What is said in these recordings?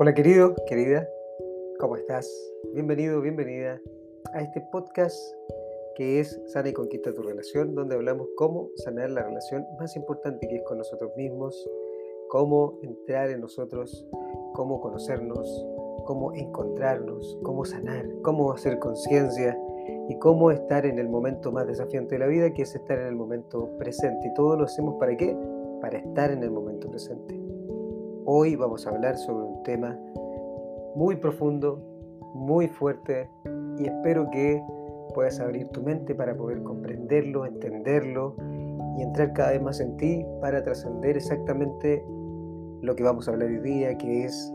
Hola querido, querida, ¿cómo estás? Bienvenido, bienvenida a este podcast que es Sana y Conquista tu Relación, donde hablamos cómo sanar la relación más importante que es con nosotros mismos, cómo entrar en nosotros, cómo conocernos, cómo encontrarnos, cómo sanar, cómo hacer conciencia y cómo estar en el momento más desafiante de la vida, que es estar en el momento presente. Y todo lo hacemos para qué? Para estar en el momento presente. Hoy vamos a hablar sobre un tema muy profundo, muy fuerte y espero que puedas abrir tu mente para poder comprenderlo, entenderlo y entrar cada vez más en ti para trascender exactamente lo que vamos a hablar hoy día, que es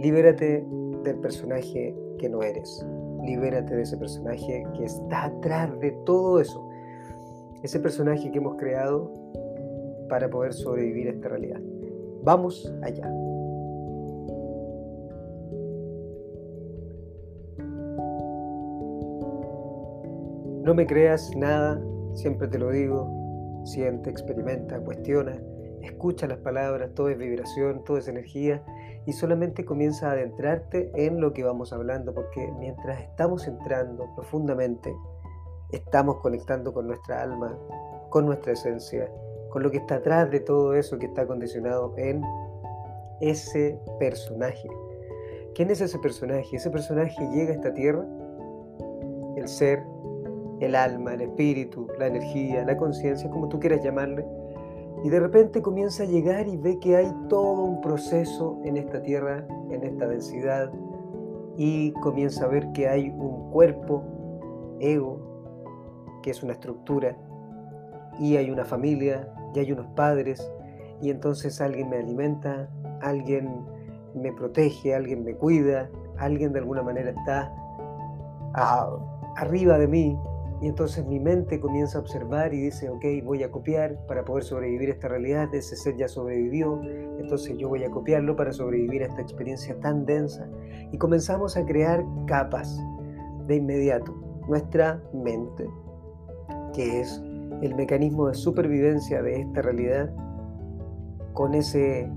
libérate del personaje que no eres. Libérate de ese personaje que está atrás de todo eso. Ese personaje que hemos creado para poder sobrevivir a esta realidad. Vamos allá. No me creas nada, siempre te lo digo. Siente, experimenta, cuestiona, escucha las palabras, todo es vibración, todo es energía y solamente comienza a adentrarte en lo que vamos hablando, porque mientras estamos entrando profundamente, estamos conectando con nuestra alma, con nuestra esencia, con lo que está atrás de todo eso que está condicionado en ese personaje. ¿Quién es ese personaje? Ese personaje llega a esta tierra, el ser, el alma, el espíritu, la energía, la conciencia, como tú quieras llamarle, y de repente comienza a llegar y ve que hay todo un proceso en esta tierra, en esta densidad, y comienza a ver que hay un cuerpo, ego, que es una estructura, y hay una familia, y hay unos padres, y entonces alguien me alimenta, alguien me protege, alguien me cuida, alguien de alguna manera está arriba de mí, y entonces mi mente comienza a observar y dice, ok, voy a copiar para poder sobrevivir a esta realidad, ese ser ya sobrevivió, entonces yo voy a copiarlo para sobrevivir a esta experiencia tan densa. Y comenzamos a crear capas de inmediato. Nuestra mente, que es el mecanismo de supervivencia de esta realidad con ese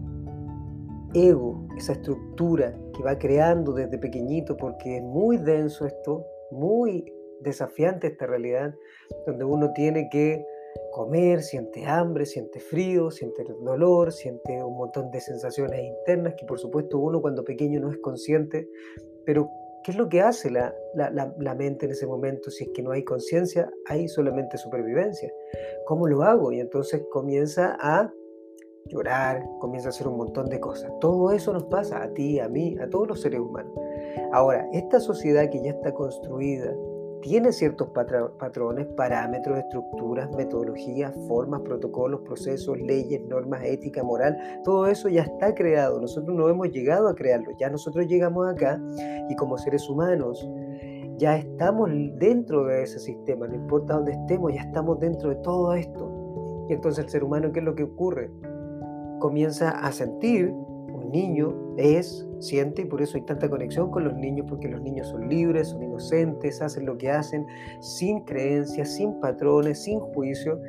ego, esa estructura que va creando desde pequeñito, porque es muy denso esto, muy desafiante esta realidad, donde uno tiene que comer, siente hambre, siente frío, siente dolor, siente un montón de sensaciones internas que por supuesto uno cuando pequeño no es consciente, pero ¿Qué es lo que hace la, mente en ese momento? Si es que no hay conciencia, hay solamente supervivencia. ¿Cómo lo hago? Y entonces comienza a llorar, comienza a hacer un montón de cosas. Todo eso nos pasa a ti, a mí, a todos los seres humanos. Ahora, esta sociedad que ya está construida, tiene ciertos patrones, parámetros, estructuras, metodologías, formas, protocolos, procesos, leyes, normas, ética, moral, todo eso ya está creado. Nosotros no hemos llegado a crearlo, ya nosotros llegamos acá y como seres humanos ya estamos dentro de ese sistema, no importa dónde estemos, ya estamos dentro de todo esto. Y entonces el ser humano, ¿qué es lo que ocurre? Comienza a sentir niño es, siente y por eso hay tanta conexión con los niños, porque los niños son libres, son inocentes, hacen lo que hacen sin creencias, sin patrones, sin juicio,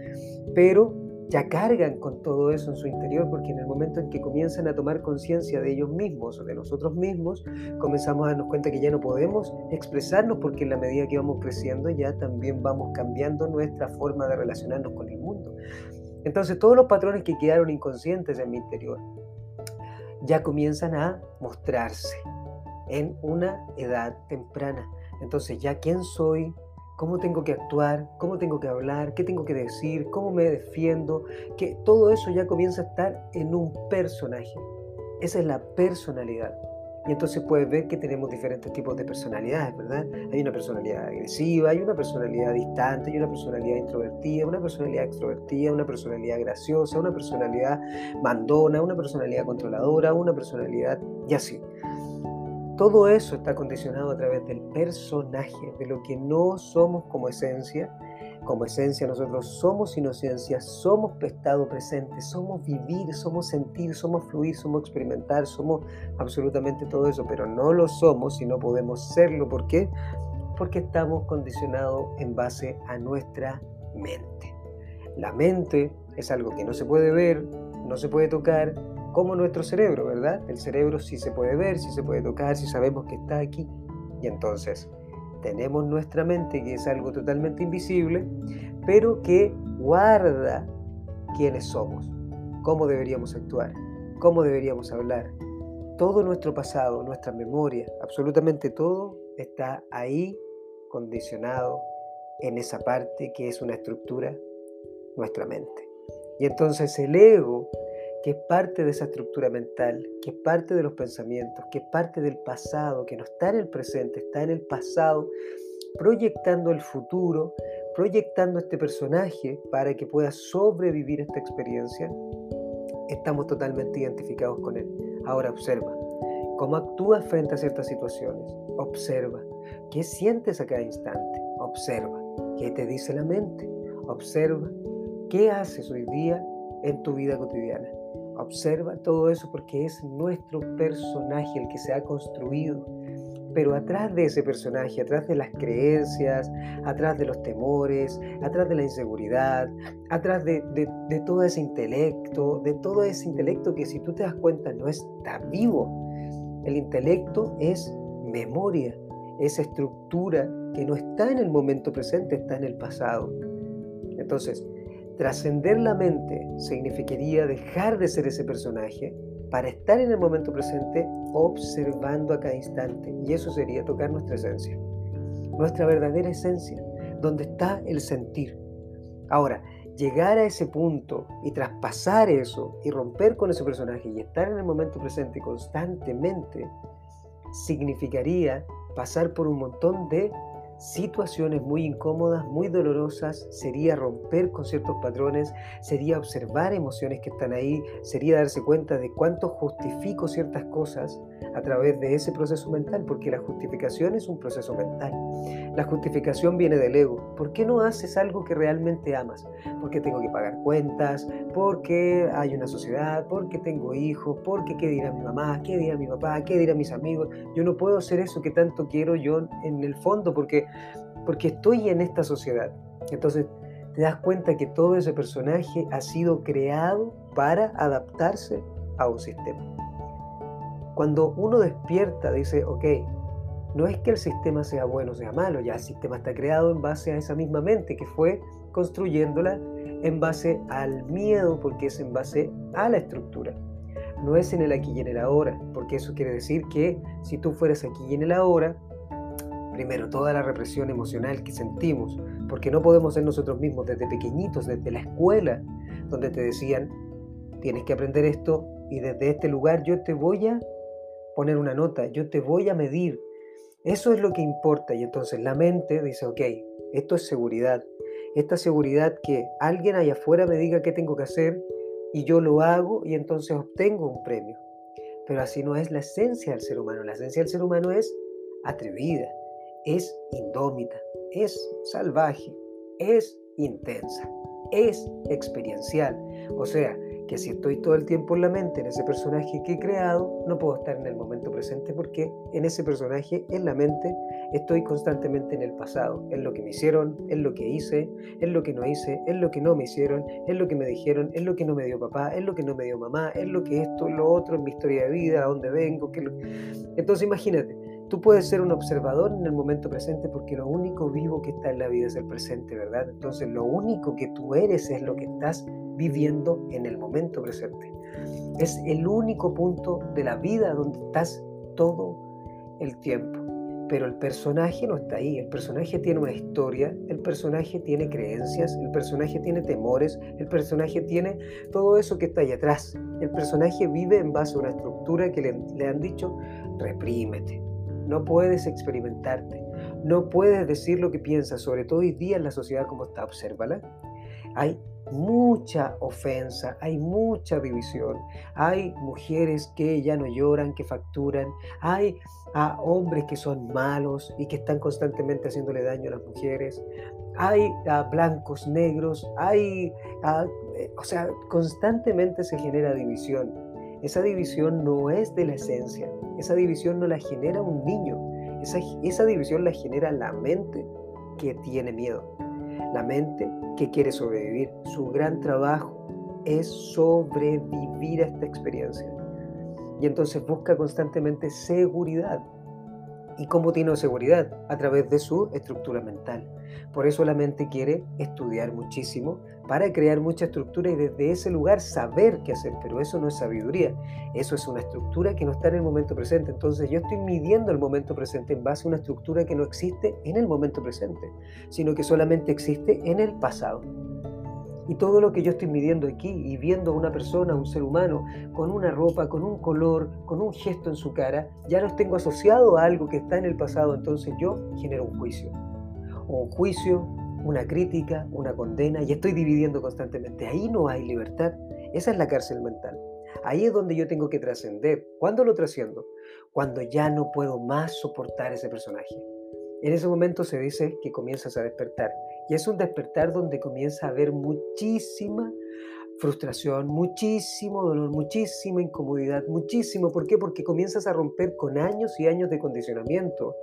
pero ya cargan con todo eso en su interior, porque en el momento en que comienzan a tomar conciencia de ellos mismos o de nosotros mismos, comenzamos a darnos cuenta que ya no podemos expresarnos, porque en la medida que vamos creciendo ya también vamos cambiando nuestra forma de relacionarnos con el mundo. Entonces todos los patrones que quedaron inconscientes en mi interior, ya comienzan a mostrarse en una edad temprana. Entonces ya quién soy, cómo tengo que actuar, cómo tengo que hablar, qué tengo que decir, cómo me defiendo, que todo eso ya comienza a estar en un personaje. Esa es la personalidad. Y entonces puedes ver que tenemos diferentes tipos de personalidades, ¿verdad? Hay una personalidad agresiva, hay una personalidad distante, hay una personalidad introvertida, una personalidad extrovertida, una personalidad graciosa, una personalidad mandona, una personalidad controladora, una personalidad y así. Todo eso está condicionado a través del personaje, de lo que no somos como esencia como esencia nosotros somos inocencia, somos estado presente, somos vivir, somos sentir, somos fluir, somos experimentar, somos absolutamente todo eso, pero no lo somos y no podemos serlo. ¿Por qué? Porque estamos condicionados en base a nuestra mente. La mente es algo que no se puede ver, no se puede tocar, como nuestro cerebro, ¿verdad? El cerebro sí se puede ver, sí se puede tocar, sí sabemos que está aquí. Y entonces tenemos nuestra mente, que es algo totalmente invisible, pero que guarda quiénes somos, cómo deberíamos actuar, cómo deberíamos hablar. Todo nuestro pasado, nuestra memoria, absolutamente todo está ahí condicionado en esa parte que es una estructura, nuestra mente. Y entonces el ego que es parte de esa estructura mental, que es parte de los pensamientos, que es parte del pasado, que no está en el presente, está en el pasado, proyectando el futuro, proyectando este personaje para que pueda sobrevivir esta experiencia, estamos totalmente identificados con él. Ahora observa cómo actúas frente a ciertas situaciones. Observa qué sientes a cada instante. Observa qué te dice la mente. Observa qué haces hoy día en tu vida cotidiana. Observa todo eso porque es nuestro personaje el que se ha construido. Pero atrás de ese personaje, atrás de las creencias, atrás de los temores, atrás de la inseguridad, atrás de, todo ese intelecto, de todo ese intelecto que si tú te das cuenta no está vivo. El intelecto es memoria, es estructura que no está en el momento presente, está en el pasado. Entonces, Trascender la mente significaría dejar de ser ese personaje para estar en el momento presente observando a cada instante. Y eso sería tocar nuestra esencia, nuestra verdadera esencia, donde está el sentir. Ahora, llegar a ese punto y traspasar eso y romper con ese personaje y estar en el momento presente constantemente, significaría pasar por un montón de situaciones muy incómodas, muy dolorosas, sería romper con ciertos patrones, sería observar emociones que están ahí, sería darse cuenta de cuánto justifico ciertas cosas a través de ese proceso mental, porque la justificación es un proceso mental. La justificación viene del ego. ¿Por qué no haces algo que realmente amas? Porque tengo que pagar cuentas, porque hay una sociedad, porque tengo hijos, porque qué dirá mi mamá, qué dirá mi papá, qué dirán mis amigos. Yo no puedo hacer eso que tanto quiero yo en el fondo porque, porque estoy en esta sociedad. Entonces te das cuenta que todo ese personaje ha sido creado para adaptarse a un sistema. Cuando uno despierta, dice, ok, no es que el sistema sea bueno o sea malo, ya el sistema está creado en base a esa misma mente que fue construyéndola en base al miedo, porque es en base a la estructura. No es en el aquí y en el ahora, porque eso quiere decir que si tú fueras aquí y en el ahora, primero toda la represión emocional que sentimos, porque no podemos ser nosotros mismos desde pequeñitos, desde la escuela, donde te decían, tienes que aprender esto y desde este lugar yo te voy a poner una nota, yo te voy a medir. Eso es lo que importa y entonces la mente dice, ok, esto es seguridad. Esta seguridad que alguien allá afuera me diga qué tengo que hacer y yo lo hago y entonces obtengo un premio. Pero así no es la esencia del ser humano. La esencia del ser humano es atrevida, es indómita, es salvaje, es intensa, es experiencial. O sea, que si estoy todo el tiempo en la mente, en ese personaje que he creado, no puedo estar en el momento presente porque en ese personaje, en la mente, estoy constantemente en el pasado, en lo que me hicieron, en lo que hice, en lo que no hice, en lo que no me hicieron, en lo que me dijeron, en lo que no me dio papá, en lo que no me dio mamá, en lo que esto, lo otro, en mi historia de vida, a dónde vengo. Qué Entonces imagínate, Tú puedes ser un observador en el momento presente porque lo único vivo que está en la vida es el presente, ¿verdad? Entonces lo único que tú eres es lo que estás viviendo en el momento presente. Es el único punto de la vida donde estás todo el tiempo. Pero el personaje no está ahí, el personaje tiene una historia, el personaje tiene creencias, el personaje tiene temores, el personaje tiene todo eso que está ahí atrás. El personaje vive en base a una estructura que le, le han dicho, reprímete, no puedes experimentarte, no puedes decir lo que piensas, sobre todo hoy día en la sociedad como está, obsérvala. Hay mucha ofensa, hay mucha división, hay mujeres que ya no lloran, que facturan, hay a hombres que son malos y que están constantemente haciéndole daño a las mujeres, hay a blancos, negros, hay, eh, o sea, constantemente se genera división. Esa división no es de la esencia, esa división no la genera un niño, esa, esa división la genera la mente que tiene miedo, la mente que quiere sobrevivir. Su gran trabajo es sobrevivir a esta experiencia. Y entonces busca constantemente seguridad. ¿Y cómo tiene seguridad? A través de su estructura mental. Por eso la mente quiere estudiar muchísimo para crear mucha estructura y desde ese lugar saber qué hacer. Pero eso no es sabiduría. Eso es una estructura que no está en el momento presente. Entonces yo estoy midiendo el momento presente en base a una estructura que no existe en el momento presente, sino que solamente existe en el pasado. Y todo lo que yo estoy midiendo aquí y viendo a una persona, un ser humano, con una ropa, con un color, con un gesto en su cara, ya los tengo asociado a algo que está en el pasado, entonces yo genero un juicio. Un juicio, una crítica, una condena, y estoy dividiendo constantemente. Ahí no hay libertad. Esa es la cárcel mental. Ahí es donde yo tengo que trascender. ¿Cuándo lo trasciendo? Cuando ya no puedo más soportar ese personaje. En ese momento se dice que comienzas a despertar. Y es un despertar donde comienza a haber muchísima frustración, muchísimo dolor, muchísima incomodidad, muchísimo. ¿Por qué? Porque comienzas a romper con años y años de condicionamiento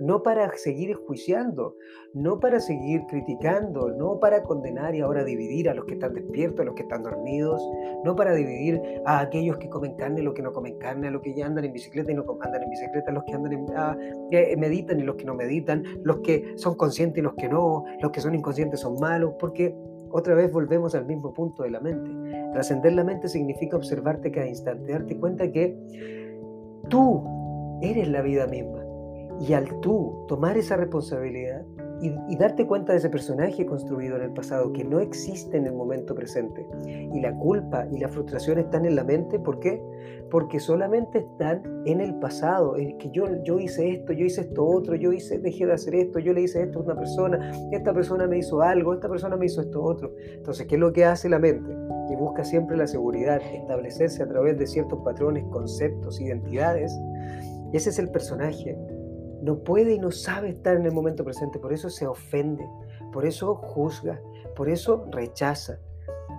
no para seguir juiciando, no para seguir criticando, no para condenar y ahora dividir a los que están despiertos, a los que están dormidos, no para dividir a aquellos que comen carne, a los que no comen carne, a los que ya andan en bicicleta y no andan en bicicleta, a los que andan en, ah, eh, meditan y los que no meditan, los que son conscientes y los que no, los que son inconscientes son malos, porque otra vez volvemos al mismo punto de la mente. Trascender la mente significa observarte cada instante, darte cuenta que tú eres la vida misma y al tú tomar esa responsabilidad y, darte cuenta de ese personaje construido en el pasado que no existe en el momento presente, y la culpa y la frustración están en la mente, ¿por qué? Porque solamente están en el pasado, el que yo, yo hice esto, yo hice esto otro, yo hice, dejé de hacer esto, yo le hice esto a una persona, esta persona me hizo algo, esta persona me hizo esto otro. Entonces, ¿qué es lo que hace la mente? Que busca siempre la seguridad, establecerse a través de ciertos patrones, conceptos, identidades. Ese es el personaje no puede y no sabe estar en el momento presente, por eso se ofende, por eso juzga, por eso rechaza.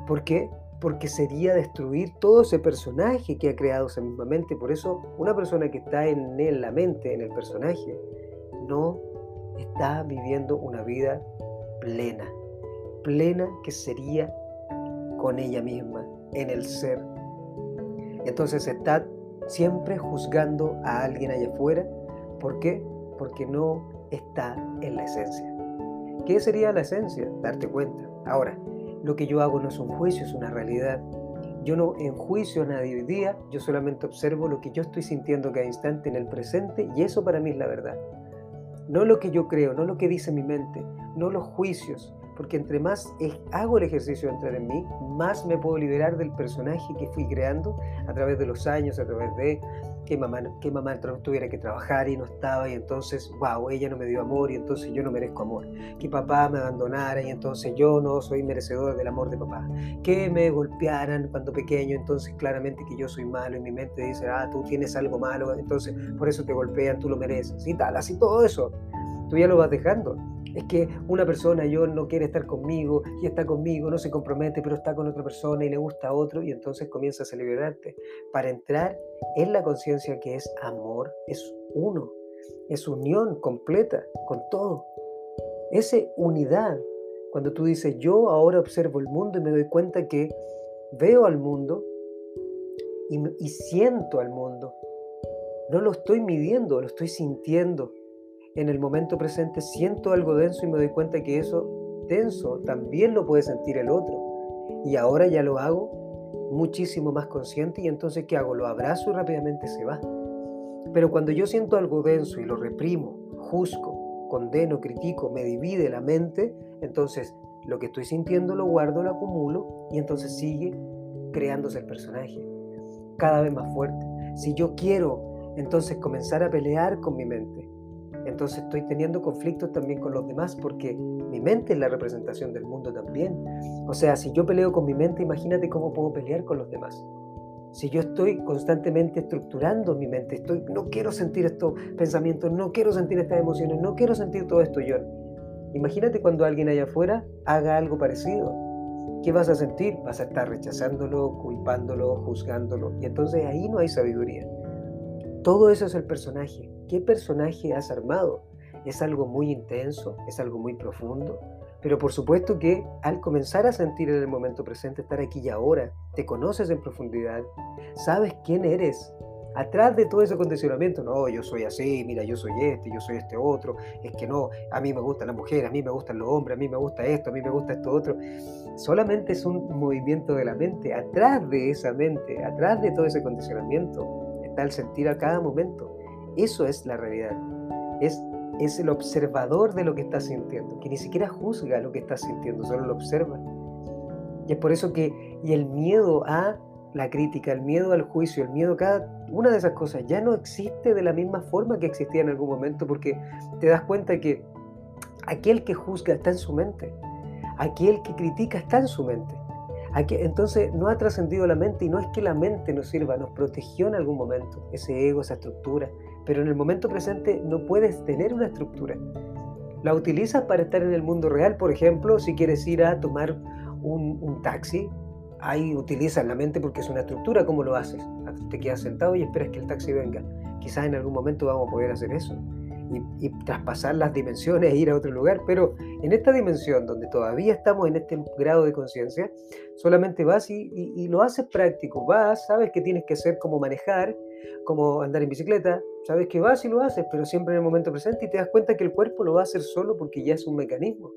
¿Por qué? Porque sería destruir todo ese personaje que ha creado esa misma mente. Por eso una persona que está en la mente, en el personaje, no está viviendo una vida plena, plena que sería con ella misma, en el ser. Entonces está siempre juzgando a alguien allá afuera ¿Por qué? Porque no está en la esencia. ¿Qué sería la esencia? Darte cuenta. Ahora, lo que yo hago no es un juicio, es una realidad. Yo no enjuicio a nadie hoy día, yo solamente observo lo que yo estoy sintiendo cada instante en el presente y eso para mí es la verdad. No lo que yo creo, no lo que dice mi mente, no los juicios, porque entre más hago el ejercicio de entrar en mí, más me puedo liberar del personaje que fui creando a través de los años, a través de que mamá, que mamá tuviera que trabajar y no estaba y entonces, wow, ella no me dio amor y entonces yo no merezco amor. Que papá me abandonara y entonces yo no soy merecedor del amor de papá. Que me golpearan cuando pequeño, entonces claramente que yo soy malo y mi mente dice, ah, tú tienes algo malo, entonces por eso te golpean, tú lo mereces y tal, así todo eso. Tú ya lo vas dejando. Es que una persona yo no quiere estar conmigo y está conmigo, no se compromete, pero está con otra persona y le gusta a otro y entonces comienzas a liberarte para entrar en la conciencia que es amor, es uno, es unión completa con todo. Ese unidad, cuando tú dices yo ahora observo el mundo y me doy cuenta que veo al mundo y siento al mundo, no lo estoy midiendo, lo estoy sintiendo en el momento presente siento algo denso y me doy cuenta que eso denso también lo puede sentir el otro. Y ahora ya lo hago muchísimo más consciente y entonces ¿qué hago? Lo abrazo y rápidamente se va. Pero cuando yo siento algo denso y lo reprimo, juzgo, condeno, critico, me divide la mente, entonces lo que estoy sintiendo lo guardo, lo acumulo y entonces sigue creándose el personaje cada vez más fuerte. Si yo quiero entonces comenzar a pelear con mi mente, entonces estoy teniendo conflictos también con los demás porque mi mente es la representación del mundo también. O sea, si yo peleo con mi mente, imagínate cómo puedo pelear con los demás. Si yo estoy constantemente estructurando mi mente, estoy, no quiero sentir estos pensamientos, no quiero sentir estas emociones, no quiero sentir todo esto yo. Imagínate cuando alguien allá afuera haga algo parecido. ¿Qué vas a sentir? Vas a estar rechazándolo, culpándolo, juzgándolo. Y entonces ahí no hay sabiduría. Todo eso es el personaje. ¿Qué personaje has armado? ¿Es algo muy intenso? ¿Es algo muy profundo? Pero por supuesto que al comenzar a sentir en el momento presente, estar aquí y ahora, te conoces en profundidad, sabes quién eres, atrás de todo ese condicionamiento, no, yo soy así, mira, yo soy este, yo soy este otro, es que no, a mí me gustan las mujeres, a mí me gustan los hombres, a mí me gusta esto, a mí me gusta esto otro. Solamente es un movimiento de la mente. Atrás de esa mente, atrás de todo ese condicionamiento, está el sentir a cada momento. Eso es la realidad. Es, es el observador de lo que estás sintiendo, que ni siquiera juzga lo que estás sintiendo, solo lo observa. Y es por eso que, y el miedo a la crítica, el miedo al juicio, el miedo a cada una de esas cosas ya no existe de la misma forma que existía en algún momento porque te das cuenta que aquel que juzga está en su mente, aquel que critica está en su mente. Entonces no ha trascendido la mente y no es que la mente nos sirva, nos protegió en algún momento, ese ego, esa estructura, pero en el momento presente no puedes tener una estructura. La utilizas para estar en el mundo real, por ejemplo, si quieres ir a tomar un, un taxi, ahí utilizas la mente porque es una estructura, ¿cómo lo haces? Te quedas sentado y esperas que el taxi venga. Quizás en algún momento vamos a poder hacer eso y, traspasar las dimensiones e ir a otro lugar, pero en esta dimensión donde todavía estamos en este grado de conciencia, solamente vas y, y, lo haces práctico, vas, sabes que tienes que hacer como manejar, como andar en bicicleta, sabes que vas y lo haces, pero siempre en el momento presente y te das cuenta que el cuerpo lo va a hacer solo porque ya es un mecanismo,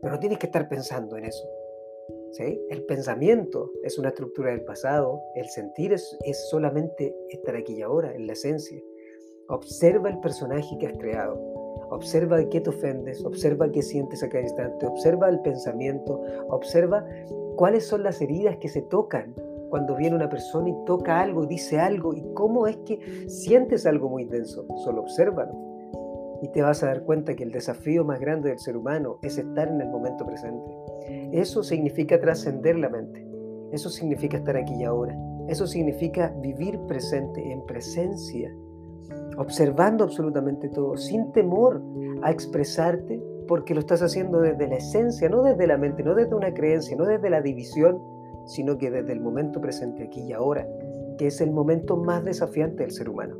pero no tienes que estar pensando en eso. El pensamiento es una estructura del pasado, el sentir es, es solamente estar aquí y ahora, en la esencia. Observa el personaje que has creado, observa de qué te ofendes, observa qué sientes a cada instante, observa el pensamiento, observa cuáles son las heridas que se tocan cuando viene una persona y toca algo, dice algo, y cómo es que sientes algo muy denso. Solo obsérvalo. Y te vas a dar cuenta que el desafío más grande del ser humano es estar en el momento presente. Eso significa trascender la mente. Eso significa estar aquí y ahora. Eso significa vivir presente, en presencia, observando absolutamente todo, sin temor a expresarte, porque lo estás haciendo desde la esencia, no desde la mente, no desde una creencia, no desde la división, sino que desde el momento presente, aquí y ahora, que es el momento más desafiante del ser humano.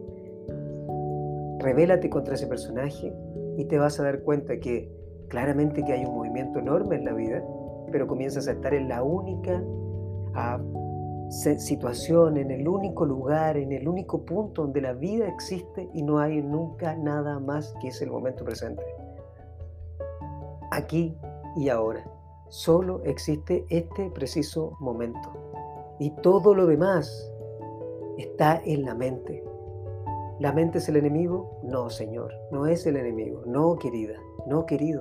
Revélate contra ese personaje y te vas a dar cuenta que claramente que hay un movimiento enorme en la vida, pero comienzas a estar en la única situación, en el único lugar, en el único punto donde la vida existe y no hay nunca nada más que es el momento presente. Aquí y ahora. Solo existe este preciso momento. Y todo lo demás está en la mente. ¿La mente es el enemigo? No, Señor, no es el enemigo. No, querida, no, querido.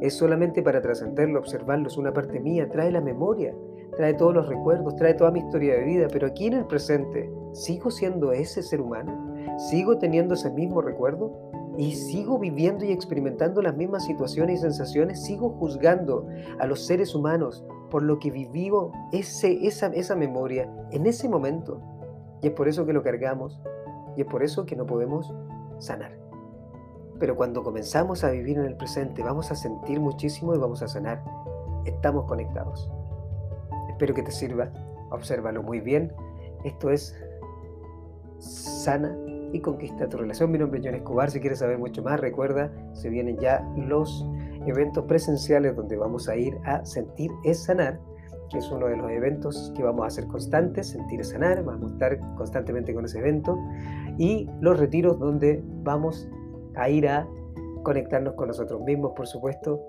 Es solamente para trascenderlo, observarlo, es una parte mía, trae la memoria, trae todos los recuerdos, trae toda mi historia de vida, pero aquí en el presente, ¿sigo siendo ese ser humano? ¿Sigo teniendo ese mismo recuerdo? ¿Y sigo viviendo y experimentando las mismas situaciones y sensaciones? ¿Sigo juzgando a los seres humanos por lo que vivió ese, esa, esa memoria en ese momento? Y es por eso que lo cargamos y es por eso que no podemos sanar. Pero cuando comenzamos a vivir en el presente, vamos a sentir muchísimo y vamos a sanar. Estamos conectados. Espero que te sirva. Obsérvalo muy bien. Esto es Sana y Conquista tu relación. Mi nombre es John Escobar. Si quieres saber mucho más, recuerda, se vienen ya los eventos presenciales donde vamos a ir a Sentir es Sanar, que es uno de los eventos que vamos a hacer constantes, Sentir es Sanar, vamos a estar constantemente con ese evento, y los retiros donde vamos a ir a conectarnos con nosotros mismos, por supuesto,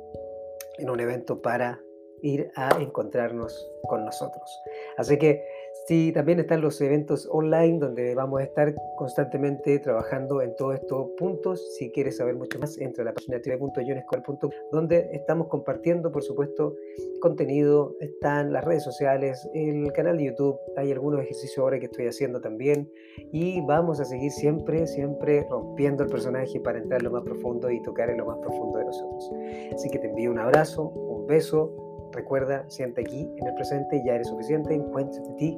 en un evento para ir a encontrarnos con nosotros. Así que Sí, también están los eventos online donde vamos a estar constantemente trabajando en todos estos puntos. Si quieres saber mucho más, entra a la página www.yonescore.com donde estamos compartiendo, por supuesto, contenido. Están las redes sociales, el canal de YouTube. Hay algunos ejercicios ahora que estoy haciendo también. Y vamos a seguir siempre, siempre rompiendo el personaje para entrar en lo más profundo y tocar en lo más profundo de nosotros. Así que te envío un abrazo, un beso Recuerda, siente aquí, en el presente, ya eres suficiente, encuéntrate de ti,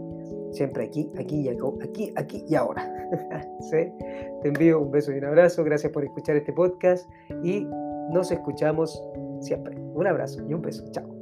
siempre aquí, aquí y aquí, aquí y ahora. Te envío un beso y un abrazo, gracias por escuchar este podcast y nos escuchamos siempre. Un abrazo y un beso, chao.